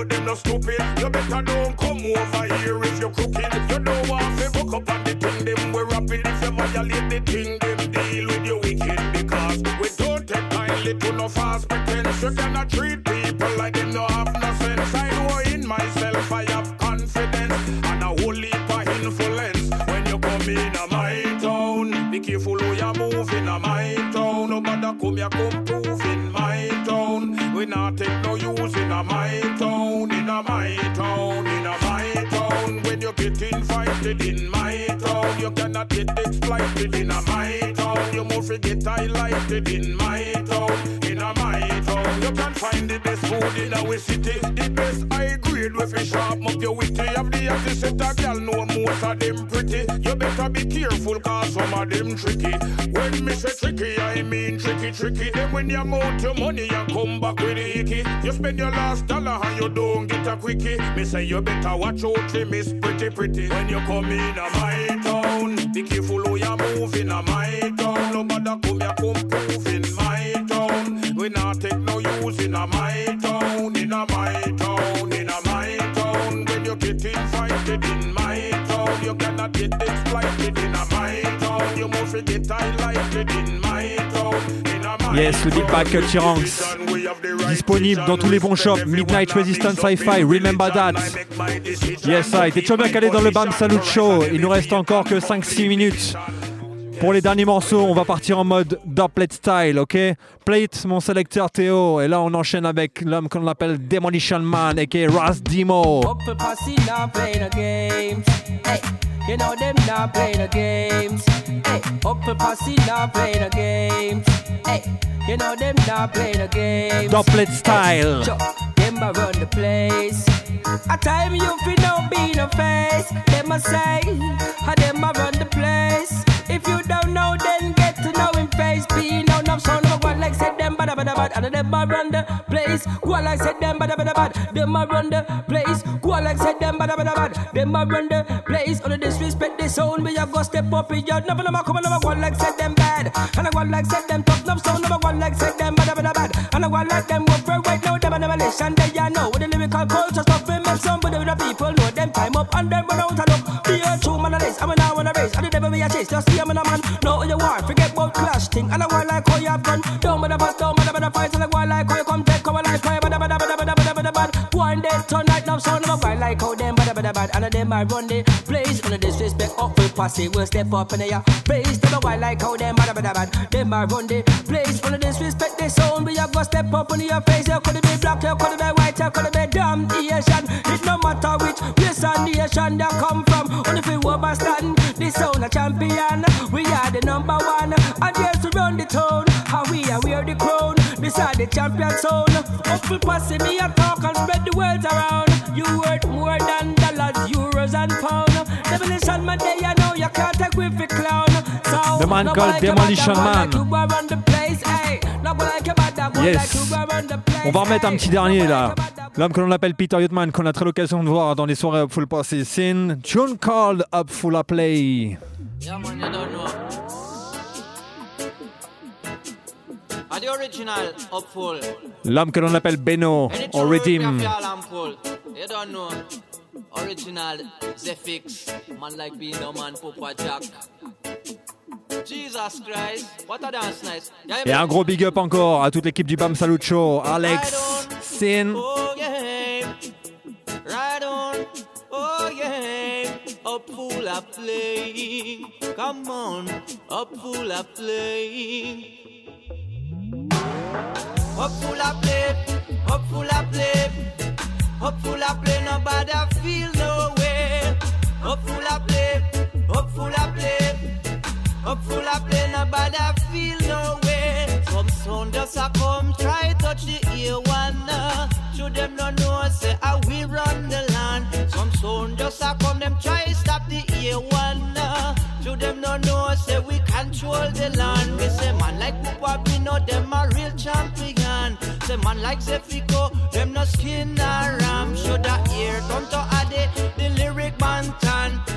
but them not stupid. You better don't come over here if you're. If you don't want to book up on the thing them we're rapid if you violate the thing, them deal with you wicked because we don't take kindly to no false pretense. You cannot treat people like them no have no sense. I know in myself I have confidence and a whole heap of influence. When you come in a my town, be careful who you move in a my town. Nobody come here come prove in my town. We not take no use in a my a my town, in a my town. When you get invited in my town, you cannot get exploited in a my town. You must get highlighted in my town, in a my town. You can find the best food in our city, the best high grade with fish sharp up your witty. Have the hottest set a girl, know most of them pretty. You better be careful, cause some of them tricky. When me say tricky, I mean tricky, tricky. Then when you mount your money, you come back with the icky. You spend your last dollar and you don't get a quickie. Me say you better watch out, for miss pretty, pretty. When you come in a my town, be careful who you move in a my town. Nobody come here, come prove in my town. We not take no use in a my town, in a my town, in a my town. When you get invited in my town, you cannot get exploited in a my town. You must get highlighted in my town, in a my Yes, le Big Bag Culture Ranks. Disponible dans tous les bons shops. Midnight Resistance Sci-Fi, remember that. Yes, I. T'es toujours bien calé dans le BAM Salut Show. Il nous reste encore que 5-6 minutes. Pour les derniers morceaux, on va partir en mode doublet style, ok? Plate, mon sélecteur Théo. Et là, on enchaîne avec l'homme qu'on appelle Demolition Man, aka Ras Demo. Hey, you know them not playing the games. Hey, up the posse not playing the games. Hey, you know them not playing the games. Doublet style. Chuck, them a run the place. A time you feel no be no face. Them a say, how them a run the place. If you don't know, then get to know him face. Be no no sound of one like said them bada bada bad. And them a run the place. Go like said them bada bada bad. Them a run the place. Go like said them bada bada bad. Them a run the place. All the disrespect the sound. Me a go step up in your never never come never go like said them bad. And I go like said them tough no sound. Never go like said them bada bada bad. And I go like them over right now. Them a never listen. They ya know with the lyrical culture stuff. We make somebody with the people know them time up and them run out race. I'm a now on a race. And the devil me a chase. Just see I'm a man. Know who you are. Forget about clash thing. And I go like how you have done. Don't bother fuss. Don't bother bother fight. And I go like how you come take. Come how you bada bada bada bada bada bada bada. One day tonight now sound of a boy like how them bada bada bad. And them I run the place. On the disrespect up with posse. We'll step up in the place. Them a boy like how them bada bada bad. Them I run the place. On the disrespect the sound. We a go step up in your face. You could be black. You could be white. You could be damn Asian. It no matter which place and nation they come from. Only if we overstand the sound a champion. We are the number one. And yes to run the town. How we are the crown. This are the champion sound. Up we pass me and talk and spread the around. You worth more than dollars, euros and pound. Demolition man there you know you can't take with the clown. So The man called Demolition Yes. On va remettre un petit dernier là. L'homme que l'on appelle Peter Yutman, qu'on a très l'occasion de voir dans les soirées Up Full Passé Sin. Tune called Up Full A Play. Yeah, man, you don't know. Are the original? L'homme que l'on appelle Beno, or Redeem. Rhythm, y'all, I'm full. You don't know. Original Zephyx. Man like being no man, Papa Jack. Jesus Christ. What a dance nice. Yeah, Et un gros big up encore à toute l'équipe du Bam Salut Show. Alex, Sin, Oh. Oh up full of play. Come on, up full of play. Up full of play, up full of play, up full of play. Nobody feel no way. Up full of play, up full of play, up full of play. Nobody feel no way. Some sound just a come try touch the ear one. Should them no know say ah, I will run the land. Some sound just a come them try stop the ear one. Should them no know say we control the land. Me say man like Papa we know them a real champion. Say man like Zefico, them no skin or ram. Should I hear come to Ade, the lyric bantan. I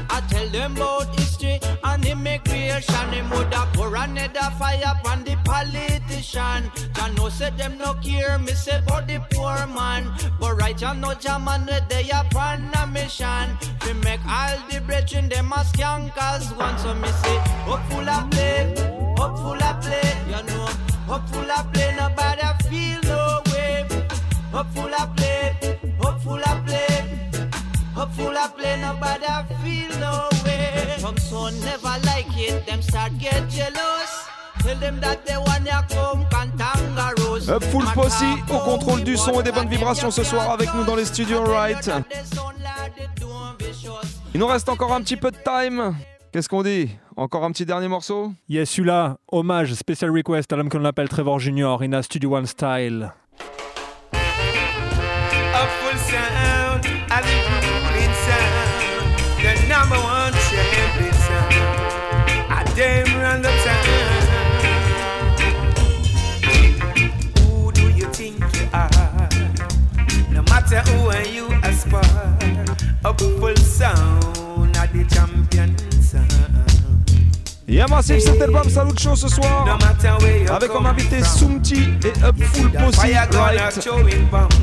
nation, him woulda pour another fire on the politician. Jah know say them no care, me say for the poor man. But right now, no German they upon a mission. We make all the brethren them a scankers one. So me say, up full of play, up full of play, you know. Up full of play, nobody feel no way. Up full of play, up full of play. Up full of play, nobody feel no way. Some son never like it, them start get jealous. Tell them that they want ya come kantangaroos. Up Full Posse au contrôle du son et des bonnes vibrations ce soir avec nous dans les studios right. Il nous reste encore un petit peu de time. Qu'est-ce qu'on dit? Encore un petit dernier morceau? Yes, celui-là, hommage, special request à l'homme qu'on appelle Trevor Junior, in a Studio One style. Damn run the town. Who do you think you are? No matter who and you aspire. Up full sound, a the champion sound. Yeah Salut Show ce soir avec comme invité Sumti et Up Full Posse Fire gonna right. showing bombs.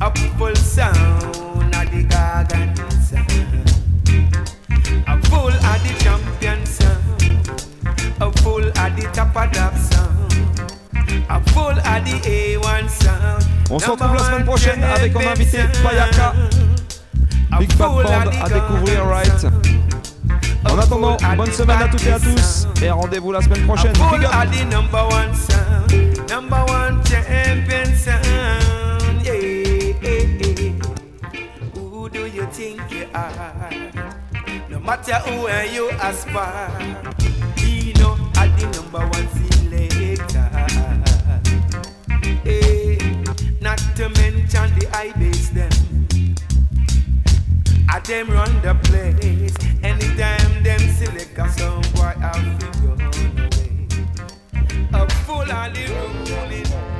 Up full sound of the gargan sound. A full of the champion sound. A full of the top of that sound. A full of the A1 sound. On se retrouve la semaine prochaine avec comme invité Payaka. Big Bad Band à découvrir right. En attendant, bonne semaine à toutes et à tous et rendez-vous la semaine prochaine. Big up. number one sound. Number one champion sound. Yeah, yeah, yeah. Who do you think you are? No matter who and you aspire. the number one selector. Hey, eh, not to mention the them. I them run the place. Anytime them select song, boy, I feel your own. A full ruling.